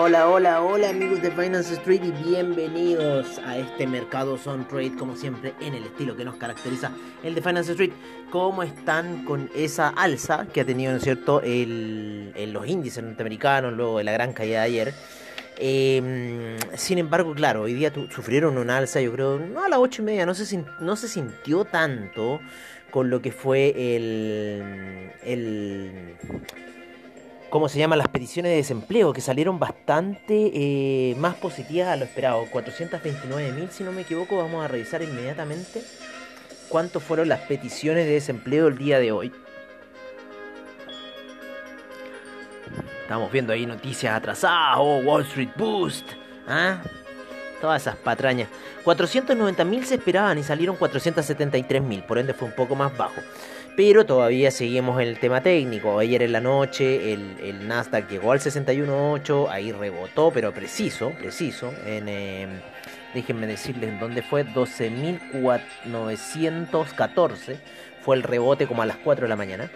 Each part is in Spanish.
hola, hola amigos de Finance Street y bienvenidos a este mercado Son Trade como siempre en el estilo que nos caracteriza el de Finance Street. ¿Cómo están con esa alza que ha tenido, ¿no es cierto?, el, los índices norteamericanos luego de la gran caída de ayer. Em, sin embargo, claro, hoy día sufrieron una alza, yo creo, no a las ocho y media, no se, no se sintió tanto con lo que fue el, el ¿cómo se llaman? Las peticiones de desempleo, que salieron bastante eh, más positivas a lo esperado. 429.000, si no me equivoco, vamos a revisar inmediatamente cuántos fueron las peticiones de desempleo el día de hoy. Estamos viendo ahí noticias atrasadas, oh, Wall Street Boost, ¿ah? Todas esas patrañas. 490.000 se esperaban y salieron 473.000, por ende fue un poco más bajo. Pero todavía seguimos en el tema técnico. Ayer en la noche el, Nasdaq llegó al 61.8, ahí rebotó, pero preciso, preciso. En, em, déjenme decirles en dónde fue, 12.914 fue el rebote como a las 4 de la mañana.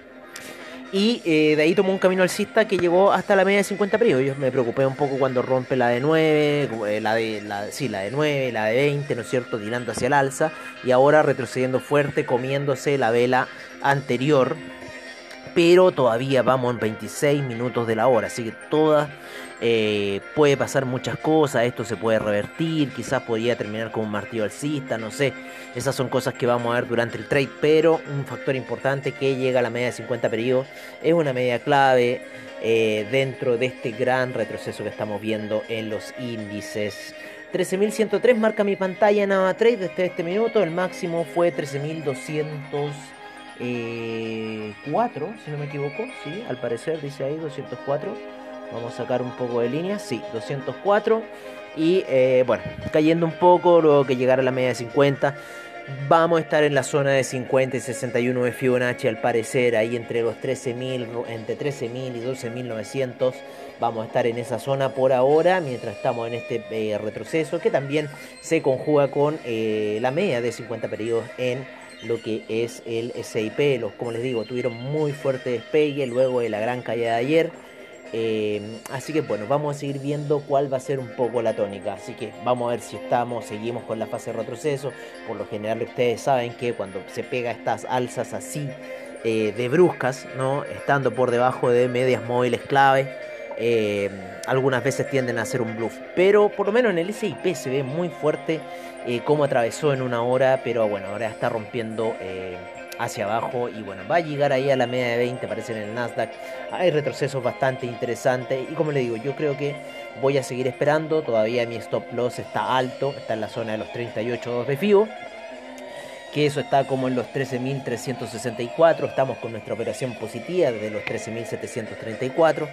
Y eh, de ahí tomó un camino alcista que llegó hasta la media de 50 periodos. Yo me preocupé un poco cuando rompe la de 9, eh, la de, la, sí, la de 9, la de 20, ¿no es cierto? Tirando hacia el alza. Y ahora retrocediendo fuerte, comiéndose la vela anterior. Pero todavía vamos en 26 minutos de la hora. Así que todas eh, puede pasar muchas cosas, esto se puede revertir, quizás podría terminar con un martillo alcista, no sé. Esas son cosas que vamos a ver durante el trade, pero un factor importante que llega a la media de 50 periodos es una media clave eh, dentro de este gran retroceso que estamos viendo en los índices. 13.103 marca mi pantalla en trade desde este minuto, el máximo fue 13.204, eh, si no me equivoco, sí, al parecer dice ahí 204. Vamos a sacar un poco de línea. Sí, 204. Y eh, bueno, cayendo un poco, luego que llegara a la media de 50. Vamos a estar en la zona de 50 y 61 de Fibonacci al parecer, ahí entre los 13.000, entre 13.000 y 12.900. Vamos a estar en esa zona por ahora, mientras estamos en este eh, retroceso, que también se conjuga con eh, la media de 50 periodos en lo que es el SIP. Como les digo, tuvieron muy fuerte despegue luego de la gran caída de ayer. Eh, así que bueno, vamos a seguir viendo cuál va a ser un poco la tónica. Así que vamos a ver si estamos, seguimos con la fase de retroceso. Por lo general ustedes saben que cuando se pega estas alzas así eh, de bruscas, ¿no? estando por debajo de medias móviles clave, eh, algunas veces tienden a hacer un bluff. Pero por lo menos en el SIP se ve muy fuerte cómo atravesó en una hora, pero bueno, ahora está rompiendo hacia abajo y bueno, va a llegar ahí a la media de 20, parece en el Nasdaq. Hay retrocesos bastante interesantes y como le digo, yo creo que voy a seguir esperando, todavía mi stop loss está alto, está en la zona de los 38.2 de FIBO. Que eso está como en los 13.364, estamos con nuestra operación positiva desde los 13.734.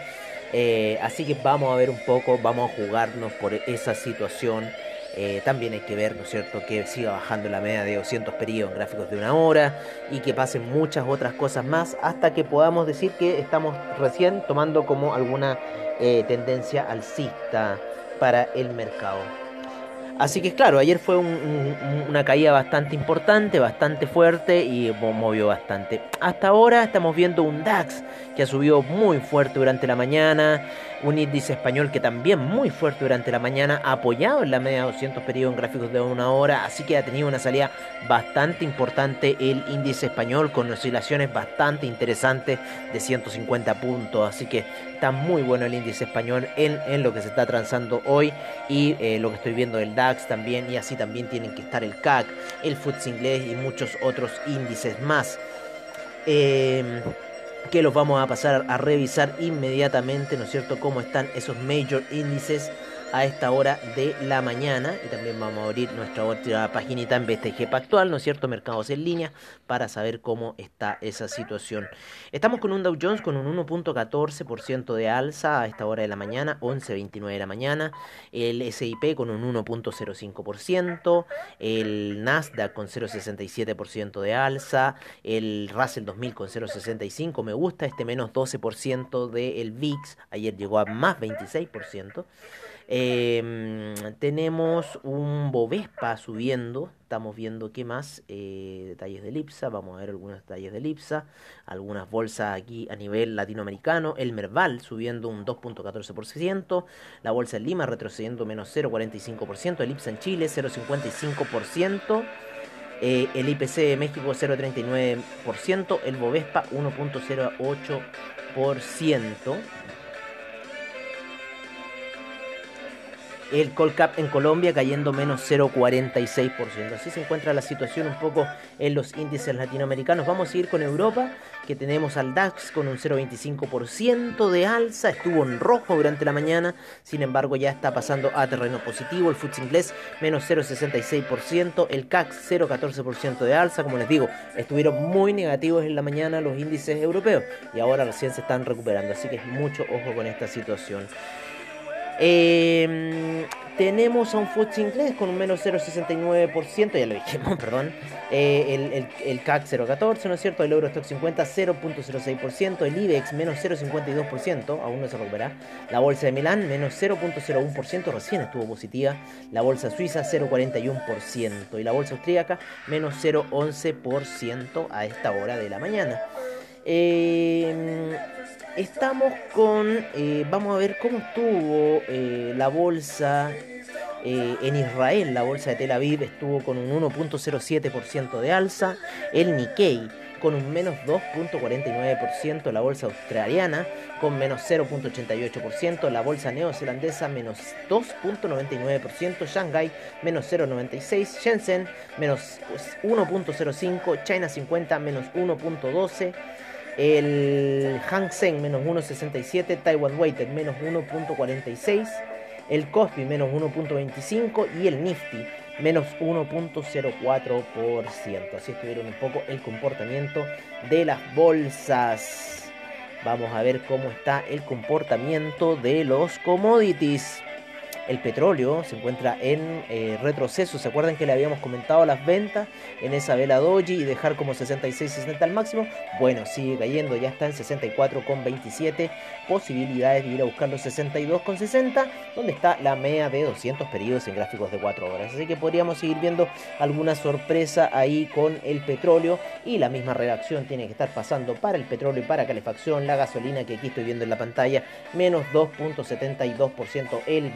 Eh, así que vamos a ver un poco, vamos a jugarnos por esa situación eh, también hay que ver, ¿no es cierto?, que siga bajando la media de 200 periodos en gráficos de una hora y que pasen muchas otras cosas más hasta que podamos decir que estamos recién tomando como alguna eh, tendencia alcista para el mercado. Así que claro, ayer fue una caída bastante importante, bastante fuerte y movió bastante. Hasta ahora estamos viendo un DAX que ha subido muy fuerte durante la mañana, un índice español que también muy fuerte durante la mañana, apoyado en la media de 200 periodos en gráficos de una hora, así que ha tenido una salida bastante importante el índice español con oscilaciones bastante interesantes de 150 puntos, así que está muy bueno el índice español en, lo que se está transando hoy y eh, lo que estoy viendo del DAX también y así también tienen que estar el CAC, el FTSE inglés y muchos otros índices más. Eh, que los vamos a pasar a revisar inmediatamente, ¿no es cierto?, cómo están esos major índices a esta hora de la mañana. Y también vamos a abrir nuestra otra paginita en BTG Pactual, ¿no es cierto? Mercados en línea, para saber cómo está esa situación. Estamos con un Dow Jones con un 1.14% de alza a esta hora de la mañana, 11.29 de la mañana. El SIP con un 1.05%. El Nasdaq con 0.67% de alza. El Russell 2000 con 0.65%. Me gusta este menos 12% del VIX. Ayer llegó a más 26%. Em, tenemos un Bovespa subiendo. Estamos viendo qué más. Eh, detalles de Lipsa. Vamos a ver algunos detalles de Lipsa. Algunas bolsas aquí a nivel latinoamericano. El Merval subiendo un 2.14%. La bolsa en Lima retrocediendo menos 0.45%. El Ipsa en Chile 0.55%. Eh, el IPC de México 0.39%, el Bovespa 1.08%. el Colcap en Colombia cayendo menos 0,46%. Así se encuentra la situación un poco en los índices latinoamericanos. Vamos a ir con Europa, que tenemos al DAX con un 0,25% de alza. Estuvo en rojo durante la mañana, sin embargo ya está pasando a terreno positivo. El FTSE inglés menos 0,66%. El CAC 0,14% de alza. Como les digo, estuvieron muy negativos en la mañana los índices europeos y ahora recién se están recuperando. Así que mucho ojo con esta situación. Eh, tenemos a un FTSE inglés con un menos 0,69%, ya lo dijimos, perdón. Eh, el, el, el, CAC 0,14, ¿no es cierto? El Eurostock 50 0,06%, el IBEX menos 0,52%, aún no se recupera. La bolsa de Milán menos 0,01%, recién estuvo positiva. La bolsa suiza 0,41% y la bolsa austríaca menos 0,11% a esta hora de la mañana. Eh, Estamos con, eh, vamos a ver cómo estuvo eh, la bolsa eh, en Israel, la bolsa de Tel Aviv estuvo con un 1.07% de alza, el Nikkei con un menos 2.49%, la bolsa australiana con menos 0.88%, la bolsa neozelandesa menos 2.99%, Shanghai menos 0.96%, Shenzhen menos 1.05%, China 50 menos 1.12%, el Hang Seng menos 1.67, Taiwan Weighted menos 1.46, el Kospi menos 1.25 y el Nifty menos 1.04%. Así estuvieron un poco el comportamiento de las bolsas. Vamos a ver cómo está el comportamiento de los commodities. El petróleo se encuentra en eh, retroceso. ¿Se acuerdan que le habíamos comentado las ventas en esa vela doji y dejar como 66-60 al máximo? Bueno, sigue cayendo, ya está en 64,27. Posibilidades de ir a buscar los 62,60, donde está la media de 200 periodos en gráficos de 4 horas. Así que podríamos seguir viendo alguna sorpresa ahí con el petróleo y la misma reacción tiene que estar pasando para el petróleo y para calefacción. La gasolina que aquí estoy viendo en la pantalla, menos 2.72%. El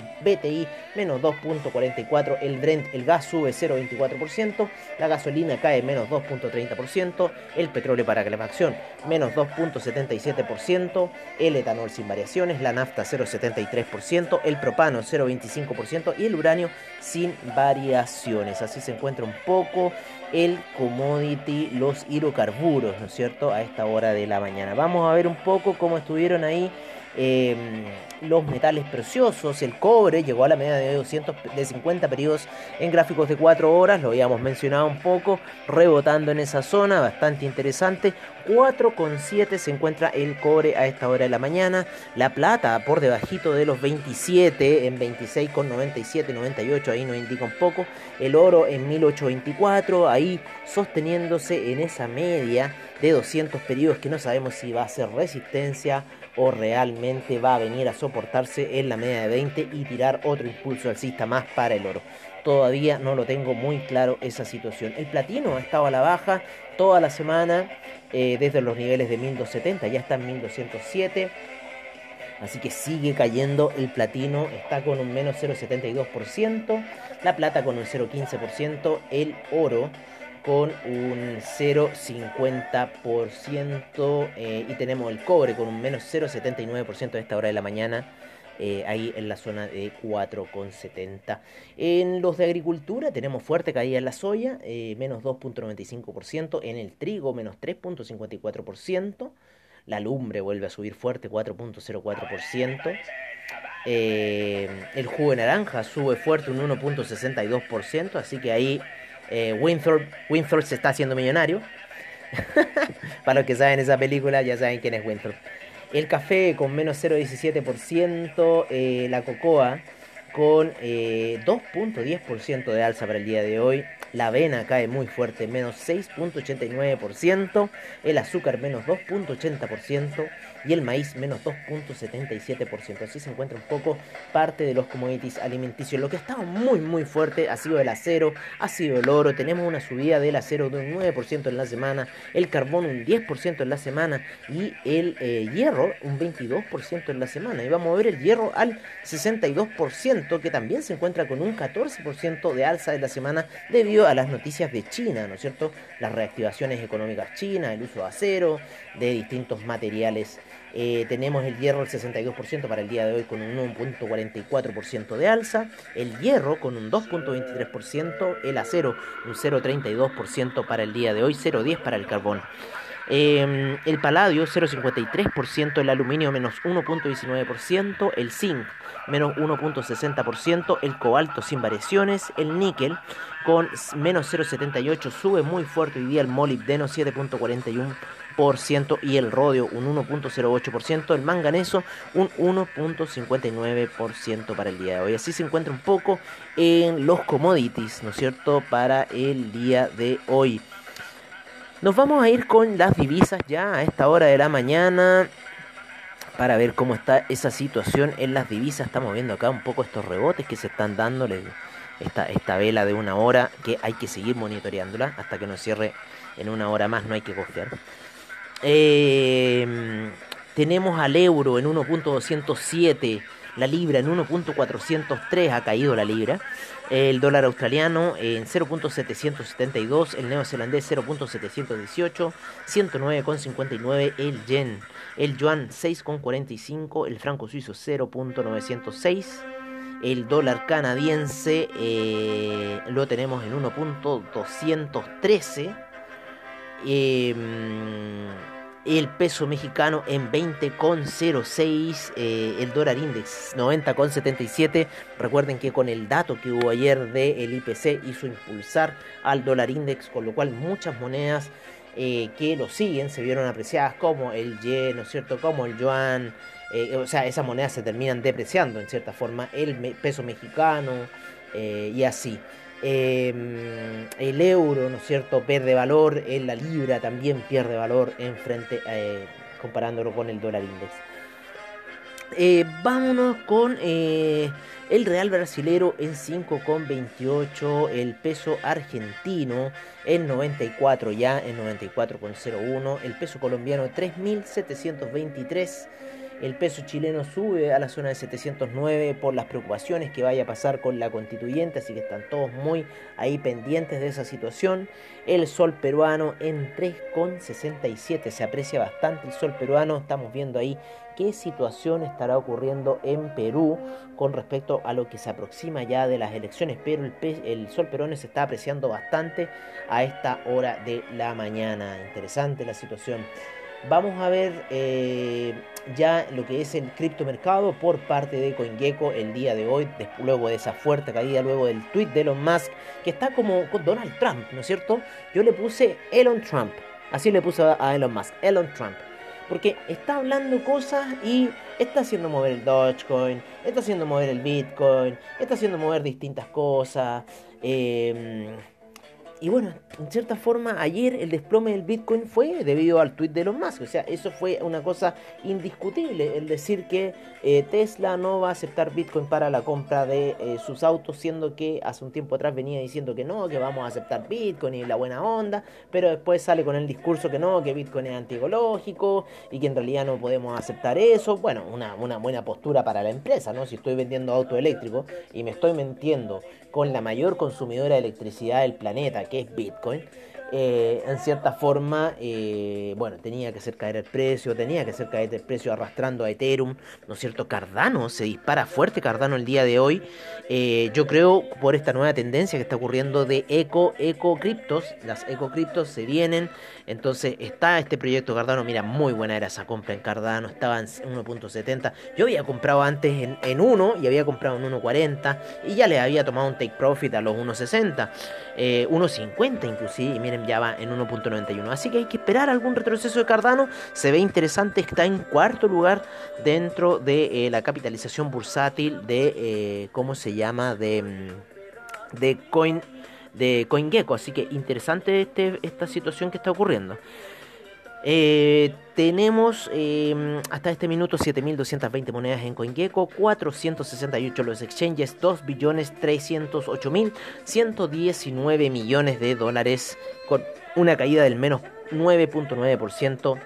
Menos 2.44%, el Brent, el gas sube 0.24%, la gasolina cae menos 2.30%, el petróleo para calefacción menos 2.77%, el etanol sin variaciones, la nafta 0.73%, el propano 0.25% y el uranio sin variaciones. Así se encuentra un poco el commodity, los hidrocarburos, ¿no es cierto?, a esta hora de la mañana. Vamos a ver un poco cómo estuvieron ahí Em, los metales preciosos, el cobre llegó a la media de 250 periodos en gráficos de 4 horas, lo habíamos mencionado un poco, rebotando en esa zona, bastante interesante. 4,7 se encuentra el cobre a esta hora de la mañana, la plata por debajito de los 27 en 26,97, 98, ahí nos indica un poco, el oro en 1824, ahí sosteniéndose en esa media de 200 periodos que no sabemos si va a ser resistencia o realmente va a venir a soportarse en la media de 20 y tirar otro impulso alcista más para el oro. Todavía no lo tengo muy claro esa situación. El platino ha estado a la baja toda la semana eh, desde los niveles de 1270, ya está en 1207. Así que sigue cayendo el platino, está con un menos 0,72%, la plata con un 0,15%, el oro con un 0,50% eh, y tenemos el cobre con un menos 0,79% a esta hora de la mañana. Eh, ahí en la zona de 4,70. En los de agricultura tenemos fuerte caída en la soya, eh, menos 2,95%, en el trigo menos 3,54%, la lumbre vuelve a subir fuerte 4,04%. el jugo de naranja sube fuerte un 1.62%, así que ahí eh, Winthorpe, se está haciendo millonario. Para los que saben esa película, ya saben quién es Winthorpe. El café con menos 0,17%. Eh, la cocoa con 2.10% eh, de alza para el día de hoy. La avena cae muy fuerte, menos 6.89%. El azúcar menos 2.80%. y el maíz menos 2.77%. Así se encuentra un poco parte de los commodities alimenticios. Lo que ha estado muy muy fuerte ha sido el acero, ha sido el oro. Tenemos una subida del acero de un 9% en la semana, el carbón un 10% en la semana y el eh, hierro un 22% en la semana. Y vamos a ver el hierro al 62% que también se encuentra con un 14% de alza de la semana debido a las noticias de China, ¿no es cierto? Las reactivaciones económicas chinas, el uso de acero, de distintos materiales. Eh, tenemos el hierro al 62% para el día de hoy con un 1.44% de alza, el hierro con un 2.23%, el acero un 0.32% para el día de hoy, 0.10 para el carbón. Em, el paladio 0,53%, el aluminio menos 1,19%, el zinc menos 1,60%, el cobalto sin variaciones, el níquel con menos 0,78 sube muy fuerte hoy día, el molibdeno 7,41% y el rodio un 1.08%, el manganeso un 1.59% para el día de hoy. Así se encuentra un poco en los commodities, ¿no es cierto?, para el día de hoy. Nos vamos a ir con las divisas ya a esta hora de la mañana para ver cómo está esa situación en las divisas. Estamos viendo acá un poco estos rebotes que se están dándole esta, esta vela de una hora que hay que seguir monitoreándola hasta que nos cierre en una hora más, no hay que confiar. Eh, tenemos al euro en 1.207 la libra en 1.403 ha caído la libra, el dólar australiano en 0.772, el neozelandés 0.718, 109.59 el yen, el yuan 6.45, el franco suizo 0.906, el dólar canadiense eh, lo tenemos en 1.213. Eh, el peso mexicano en 20,06, eh, el dólar index 90,77. Recuerden que con el dato que hubo ayer del IPC hizo impulsar al dólar index, con lo cual muchas monedas eh, que lo siguen se vieron apreciadas como el yen, ¿no es cierto? Como el yuan. Eh, o sea, esas monedas se terminan depreciando en cierta forma. El peso mexicano y así. Em, el euro, ¿no es cierto?, pierde valor, en la libra también pierde valor en frente, eh, comparándolo con el dólar index. Eh, vámonos con eh, el real brasilero en 5,28, el peso argentino en 94 ya, en 94,01, el peso colombiano 3.723 el peso chileno sube a la zona de 709 por las preocupaciones que vaya a pasar con la constituyente, así que están todos muy ahí pendientes de esa situación. El sol peruano en 3,67 se aprecia bastante el sol peruano, estamos viendo ahí qué situación estará ocurriendo en Perú con respecto a lo que se aproxima ya de las elecciones, pero el, el sol peruano se está apreciando bastante a esta hora de la mañana. Interesante la situación. Vamos a ver eh, ya lo que es el criptomercado por parte de CoinGecko el día de hoy, luego de esa fuerte caída, luego del tweet de Elon Musk, que está como con Donald Trump, ¿no es cierto? Yo le puse Elon Trump, así le puse a Elon Musk, Elon Trump. Porque está hablando cosas y está haciendo mover el Dogecoin, está haciendo mover el Bitcoin, está haciendo mover distintas cosas. Eh, y bueno, en cierta forma, ayer el desplome del Bitcoin fue debido al tweet de Elon Musk. O sea, eso fue una cosa indiscutible. El decir que eh, Tesla no va a aceptar Bitcoin para la compra de eh, sus autos, siendo que hace un tiempo atrás venía diciendo que no, que vamos a aceptar Bitcoin y la buena onda. Pero después sale con el discurso que no, que Bitcoin es antiecológico y que en realidad no podemos aceptar eso. Bueno, una, una buena postura para la empresa, ¿no? Si estoy vendiendo auto eléctrico y me estoy mintiendo con la mayor consumidora de electricidad del planeta, que es Bitcoin, eh, en cierta forma, eh, bueno, tenía que hacer caer el precio, tenía que hacer caer el precio arrastrando a Ethereum, ¿no es cierto? Cardano, se dispara fuerte Cardano el día de hoy, eh, yo creo por esta nueva tendencia que está ocurriendo de eco, eco criptos, las eco criptos se vienen, entonces está este proyecto Cardano, mira, muy buena era esa compra en Cardano, estaba en 1.70, yo había comprado antes en, en 1 y había comprado en 1.40 y ya le había tomado un take profit a los 1.60, 1.50 inclusive, y miren, ya va en 1.91. Así que hay que esperar algún retroceso de Cardano. Se ve interesante, está en cuarto lugar dentro de eh, la capitalización bursátil de, eh, ¿cómo se llama? De, mm, de Coin de CoinGecko, así que interesante este, esta situación que está ocurriendo. Eh, tenemos eh, hasta este minuto 7.220 monedas en CoinGecko, 468 los exchanges, 2 billones 308 mil 119 millones de dólares con una caída del menos 9.9%.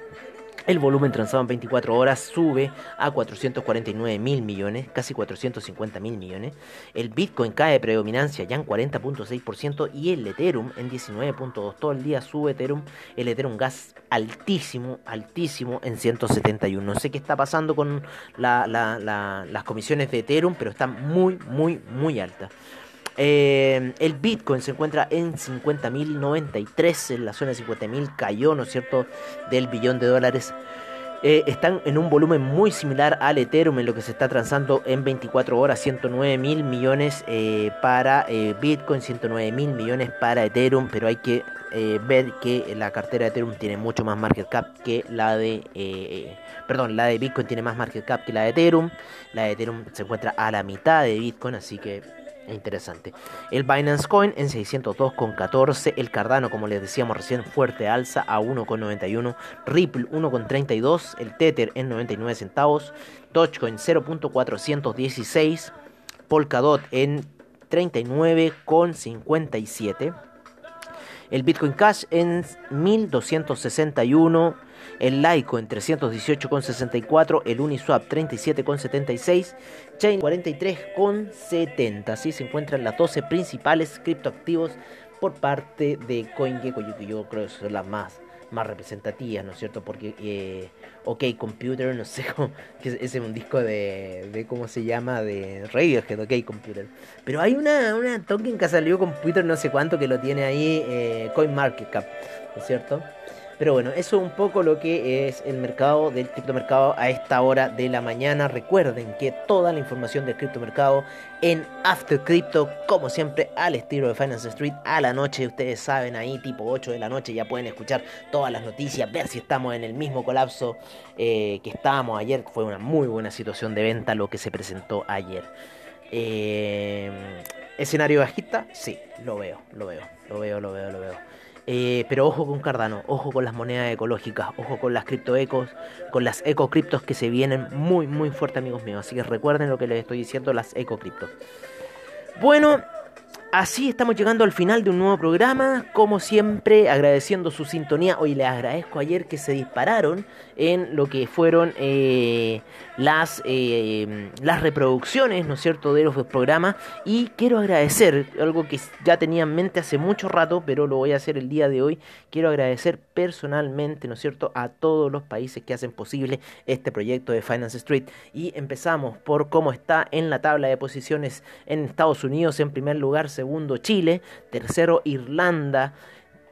El volumen transado en 24 horas sube a 449 mil millones, casi 450 mil millones. El Bitcoin cae de predominancia ya en 40.6% y el Ethereum en 19.2%. Todo el día sube Ethereum. El Ethereum gas altísimo, altísimo en 171. No sé qué está pasando con las comisiones de Ethereum, pero están muy, muy, muy altas. Eh, el Bitcoin se encuentra en 50.093, en la zona de 50.000 cayó, ¿no es cierto?, del billón de dólares. Eh, están en un volumen muy similar al Ethereum en lo que se está transando en 24 horas, 109 mil millones eh, para Bitcoin, 109 mil millones para Ethereum, pero hay que ver que la cartera de Ethereum tiene mucho más market cap que la de, perdón, la de Bitcoin tiene más market cap que la de Ethereum, la de Ethereum se encuentra a la mitad de Bitcoin, así que interesante. El Binance Coin en 602,14. El Cardano, como les decíamos recién, fuerte alza a 1,91. Ripple 1,32. El Tether en 99 centavos. Dogecoin 0.416. Polkadot en 39,57. El Bitcoin Cash en 1261 el Laico en 318,64, el Uniswap 37,76, Chain 43,70. Así se encuentran las 12 principales criptoactivos por parte de CoinGecko, que yo creo que son las más más representativas, ¿no es cierto? Porque eh, OK Computer, no sé cómo, ese es un disco de, de cómo se llama, de Radiohead, OK Computer. Pero hay una, una token que salió Computer no sé cuánto que lo tiene ahí eh, CoinMarketCap, ¿no es cierto? Pero bueno, eso es un poco lo que es el mercado del criptomercado a esta hora de la mañana. Recuerden que toda la información del criptomercado en After Crypto, como siempre, al estilo de Finance Street, a la noche, ustedes saben, ahí tipo 8 de la noche ya pueden escuchar todas las noticias, ver si estamos en el mismo colapso eh, que estábamos ayer. Fue una muy buena situación de venta lo que se presentó ayer. Eh, ¿Escenario bajista? Sí, lo veo, lo veo, lo veo, lo veo, lo veo. Eh, pero ojo con Cardano, ojo con las monedas ecológicas, ojo con las criptoecos, con las ecocriptos que se vienen muy muy fuerte amigos míos. Así que recuerden lo que les estoy diciendo, las ecocriptos. Bueno, Así estamos llegando al final de un nuevo programa, como siempre agradeciendo su sintonía. Hoy les agradezco ayer que se dispararon en lo que fueron eh, las, eh, las reproducciones, ¿no es cierto?, de los programas. Y quiero agradecer, algo que ya tenía en mente hace mucho rato, pero lo voy a hacer el día de hoy. Quiero agradecer personalmente, ¿no es cierto?, a todos los países que hacen posible este proyecto de Finance Street. Y empezamos por cómo está en la tabla de posiciones en Estados Unidos, en primer lugar, segundo Chile, tercero Irlanda,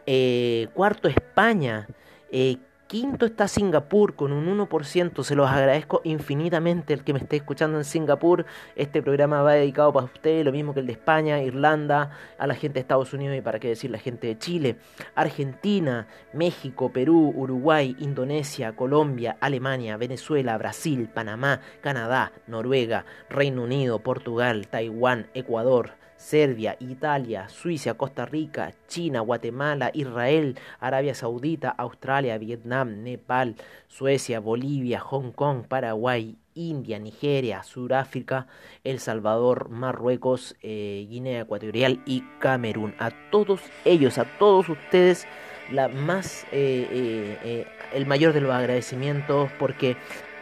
eh, cuarto España, eh, quinto está Singapur con un 1%. Se los agradezco infinitamente el que me esté escuchando en Singapur. Este programa va dedicado para usted, lo mismo que el de España, Irlanda, a la gente de Estados Unidos y para qué decir la gente de Chile, Argentina, México, Perú, Uruguay, Indonesia, Colombia, Alemania, Venezuela, Brasil, Panamá, Canadá, Noruega, Reino Unido, Portugal, Taiwán, Ecuador, Serbia, Italia, Suiza, Costa Rica, China, Guatemala, Israel, Arabia Saudita, Australia, Vietnam, Nepal, Suecia, Bolivia, Hong Kong, Paraguay, India, Nigeria, Sudáfrica, El Salvador, Marruecos, eh, Guinea Ecuatorial y Camerún. A todos ellos, a todos ustedes, la más, eh, eh, el mayor de los agradecimientos porque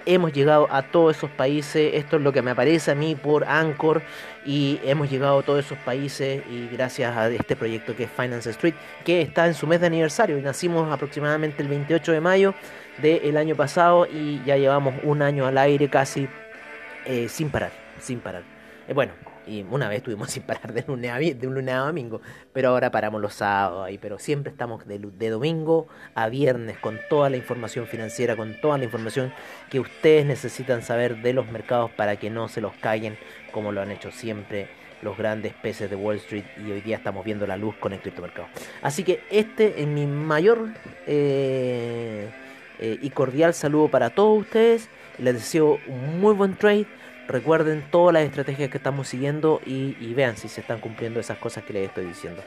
hemos llegado a todos esos países. Esto es lo que me aparece a mí por Anchor. Y hemos llegado a todos esos países y gracias a este proyecto que es Finance Street, que está en su mes de aniversario. Nacimos aproximadamente el 28 de mayo del año pasado y ya llevamos un año al aire casi eh, sin parar, sin parar. Eh, bueno, y una vez estuvimos sin parar de lunes a, de un lunes a domingo, pero ahora paramos los sábados ahí. Pero siempre estamos de, de, domingo a viernes con toda la información financiera, con toda la información que ustedes necesitan saber de los mercados para que no se los caigan como lo han hecho siempre los grandes peces de Wall Street y hoy día estamos viendo la luz con el criptomercado. Así que este es mi mayor eh, eh, y cordial saludo para todos ustedes. Les deseo un muy buen trade Recuerden todas las estrategias que estamos siguiendo y, vean si se están cumpliendo esas cosas que les estoy diciendo.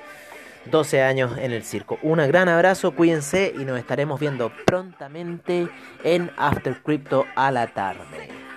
12 años en el circo. Un gran abrazo, cuídense y nos estaremos viendo prontamente en After Crypto a la tarde.